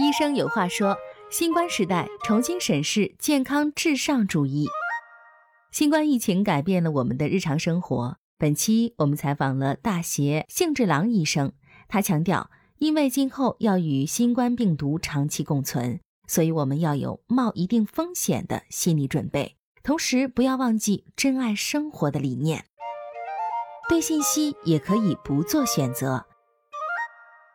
医生有话说：新冠时代重新审视健康至上主义。新冠疫情改变了我们的日常生活。本期我们采访了大协幸治郎医生，他强调，因为今后要与新冠病毒长期共存，所以我们要有冒一定风险的心理准备，同时不要忘记珍爱生活的理念。对信息也可以不做选择。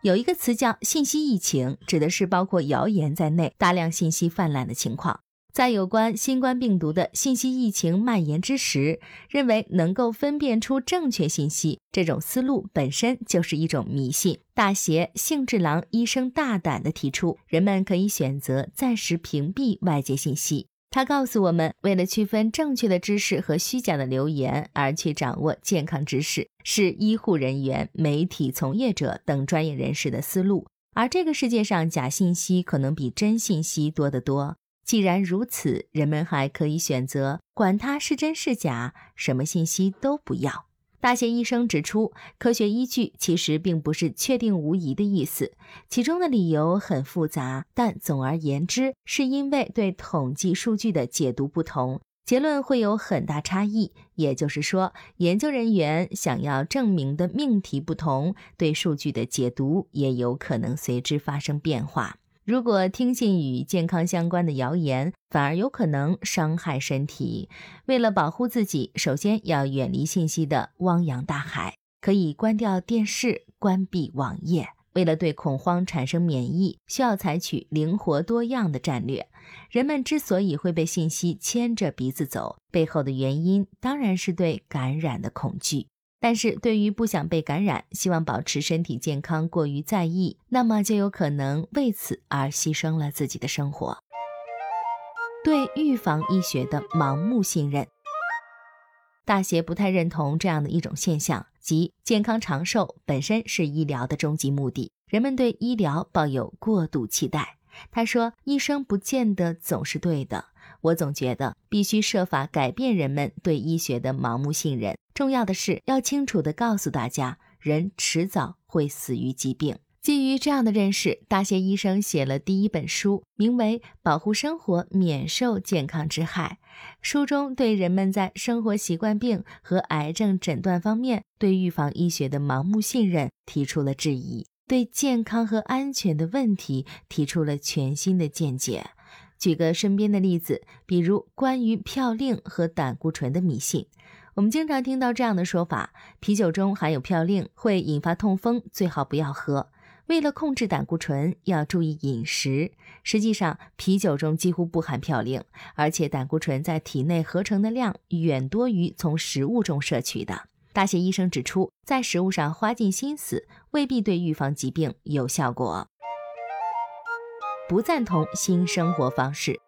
有一个词叫“信息疫情”，指的是包括谣言在内大量信息泛滥的情况。在有关新冠病毒的信息疫情蔓延之时，认为能够分辨出正确信息，这种思路本身就是一种迷信。大协幸治郎医生大胆地提出，人们可以选择暂时屏蔽外界信息。他告诉我们，为了区分正确的知识和虚假的流言而去掌握健康知识，是医护人员、媒体从业者等专业人士的思路。而这个世界上假信息可能比真信息多得多。既然如此，人们还可以选择，管它是真是假，什么信息都不要。大协医生指出，科学依据其实并不是确定无疑的意思，其中的理由很复杂。但总而言之，是因为对统计数据的解读不同，结论会有很大差异。也就是说，研究人员想要证明的命题不同，对数据的解读也有可能随之发生变化。如果听信与健康相关的谣言，反而有可能伤害身体。为了保护自己，首先要远离信息的汪洋大海，可以关掉电视、关闭网页。为了对恐慌产生免疫，需要采取灵活多样的战略。人们之所以会被信息牵着鼻子走，背后的原因当然是对感染的恐惧。但是对于不想被感染、希望保持身体健康过于在意，那么就有可能为此而牺牲了自己的生活。对预防医学的盲目信任，大协不太认同这样的一种现象，即健康长寿本身是医疗的终极目的，人们对医疗抱有过度期待。他说：“医生不见得总是对的。”我总觉得必须设法改变人们对医学的盲目信任。重要的是要清楚地告诉大家，人迟早会死于疾病。基于这样的认识，大学医生写了第一本书，名为《保护生活，免受健康之害》。书中对人们在生活习惯病和癌症诊断方面对预防医学的盲目信任提出了质疑，对健康和安全的问题提出了全新的见解。举个身边的例子，比如关于嘌呤和胆固醇的迷信，我们经常听到这样的说法：啤酒中含有嘌呤会引发痛风，最好不要喝。为了控制胆固醇，要注意饮食。实际上，啤酒中几乎不含嘌呤，而且胆固醇在体内合成的量远多于从食物中摄取的。大协医生指出，在食物上花尽心思，未必对预防疾病有效果。不赞同新生活方式。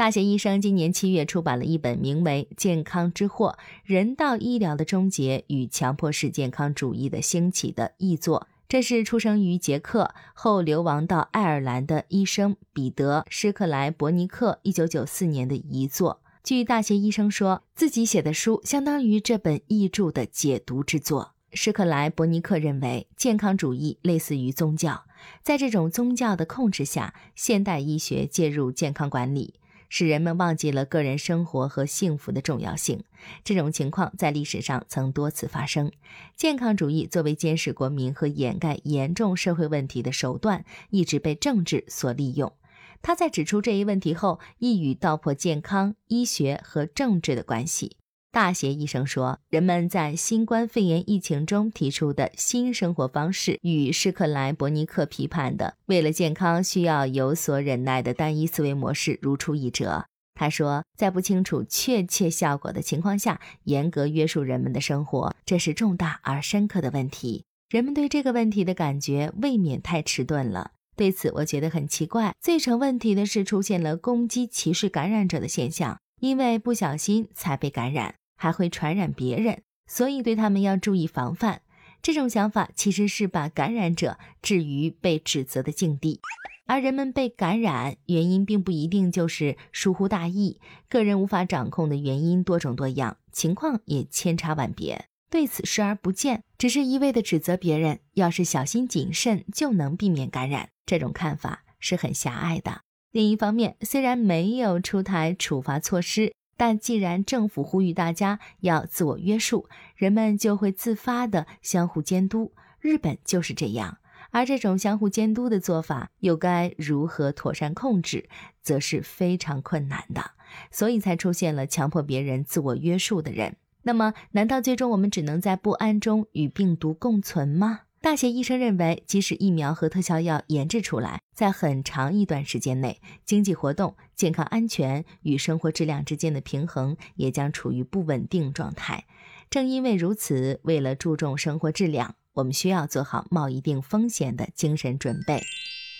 大学医生今年七月出版了一本名为《健康之祸：人道医疗的终结与强迫式健康主义的兴起》的译作。这是出生于捷克后流亡到爱尔兰的医生彼得·施克莱伯尼克1994年的遗作。据大学医生说，自己写的书相当于这本译著的解读之作。施克莱伯尼克认为，健康主义类似于宗教，在这种宗教的控制下，现代医学介入健康管理，使人们忘记了个人生活和幸福的重要性。这种情况在历史上曾多次发生。健康主义作为监视国民和掩盖严重社会问题的手段，一直被政治所利用。他在指出这一问题后，一语道破健康、医学和政治的关系。大协医生说，人们在新冠肺炎疫情中提出的新生活方式，与施克莱伯尼克批判的为了健康需要有所忍耐的单一思维模式如出一辙。他说，在不清楚确切效果的情况下，严格约束人们的生活，这是重大而深刻的问题。人们对这个问题的感觉未免太迟钝了。对此，我觉得很奇怪。最成问题的是，出现了攻击、歧视感染者的现象，因为不小心才被感染。还会传染别人，所以对他们要注意防范。这种想法其实是把感染者置于被指责的境地，而人们被感染原因并不一定就是疏忽大意，个人无法掌控的原因多种多样，情况也千差万别。对此视而不见，只是一味的指责别人，要是小心谨慎就能避免感染。这种看法是很狭隘的。另一方面，虽然没有出台处罚措施，但既然政府呼吁大家要自我约束，人们就会自发的相互监督。日本就是这样。而这种相互监督的做法，又该如何妥善控制，则是非常困难的。所以才出现了强迫别人自我约束的人。那么，难道最终我们只能在不安中与病毒共存吗？大写医生认为，即使疫苗和特效药研制出来，在很长一段时间内，经济活动、健康安全与生活质量之间的平衡也将处于不稳定状态。正因为如此，为了注重生活质量，我们需要做好冒一定风险的精神准备。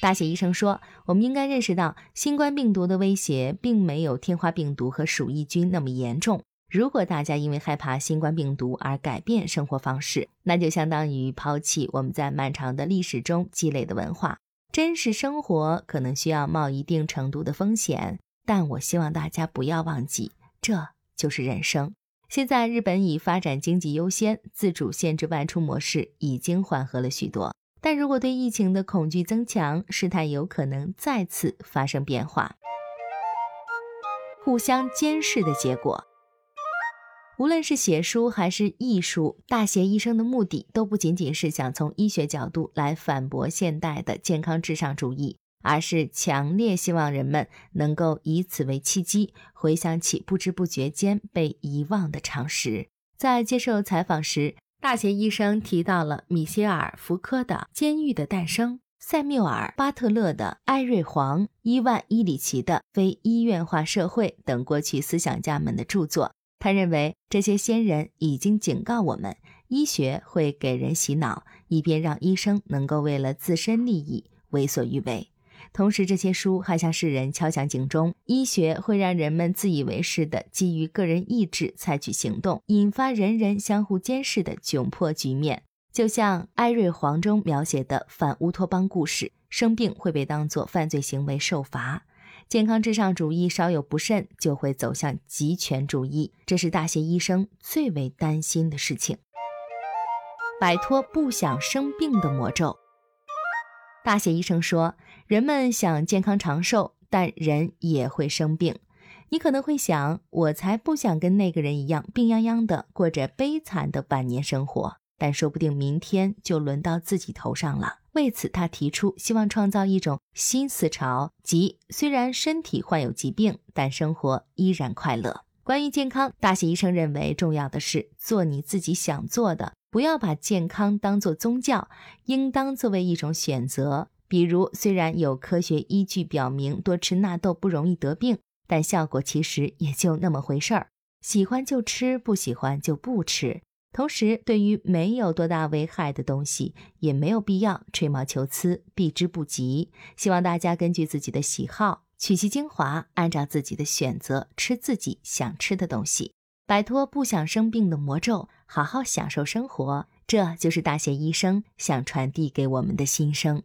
大写医生说，我们应该认识到，新冠病毒的威胁并没有天花病毒和鼠疫菌那么严重。如果大家因为害怕新冠病毒而改变生活方式，那就相当于抛弃我们在漫长的历史中积累的文化。真实生活可能需要冒一定程度的风险，但我希望大家不要忘记，这就是人生。现在，日本以发展经济优先，自主限制外出模式已经缓和了许多。但如果对疫情的恐惧增强，事态有可能再次发生变化。互相监视的结果，无论是写书还是艺术，大写医生的目的都不仅仅是想从医学角度来反驳现代的健康至上主义。而是强烈希望人们能够以此为契机，回想起不知不觉间被遗忘的常识。在接受采访时，大学医生提到了米歇尔·福柯的《监狱的诞生》，塞缪尔·巴特勒的《艾瑞黄》，伊万·伊里奇的《非医院化社会》等过去思想家们的著作。他认为，这些先人已经警告我们，医学会给人洗脑，以便让医生能够为了自身利益为所欲为。同时，这些书还向世人敲响警钟：医学会让人们自以为是的基于个人意志采取行动，引发人人相互监视的窘迫局面。就像艾瑞黄中描写的反乌托邦故事，生病会被当作犯罪行为受罚；健康至上主义稍有不慎就会走向极权主义，这是大些医生最为担心的事情。摆脱不想生病的魔咒。大写医生说：“人们想健康长寿，但人也会生病。你可能会想，我才不想跟那个人一样病殃殃的过着悲惨的晚年生活。但说不定明天就轮到自己头上了。为此，他提出希望创造一种新思潮，即虽然身体患有疾病，但生活依然快乐。关于健康，大写医生认为，重要的是做你自己想做的。”不要把健康当作宗教，应当作为一种选择。比如，虽然有科学依据表明多吃纳豆不容易得病，但效果其实也就那么回事儿。喜欢就吃，不喜欢就不吃。同时，对于没有多大危害的东西，也没有必要吹毛求疵、避之不及。希望大家根据自己的喜好，取其精华，按照自己的选择吃自己想吃的东西。摆脱不想生病的魔咒，好好享受生活，这就是大写医生想传递给我们的心声。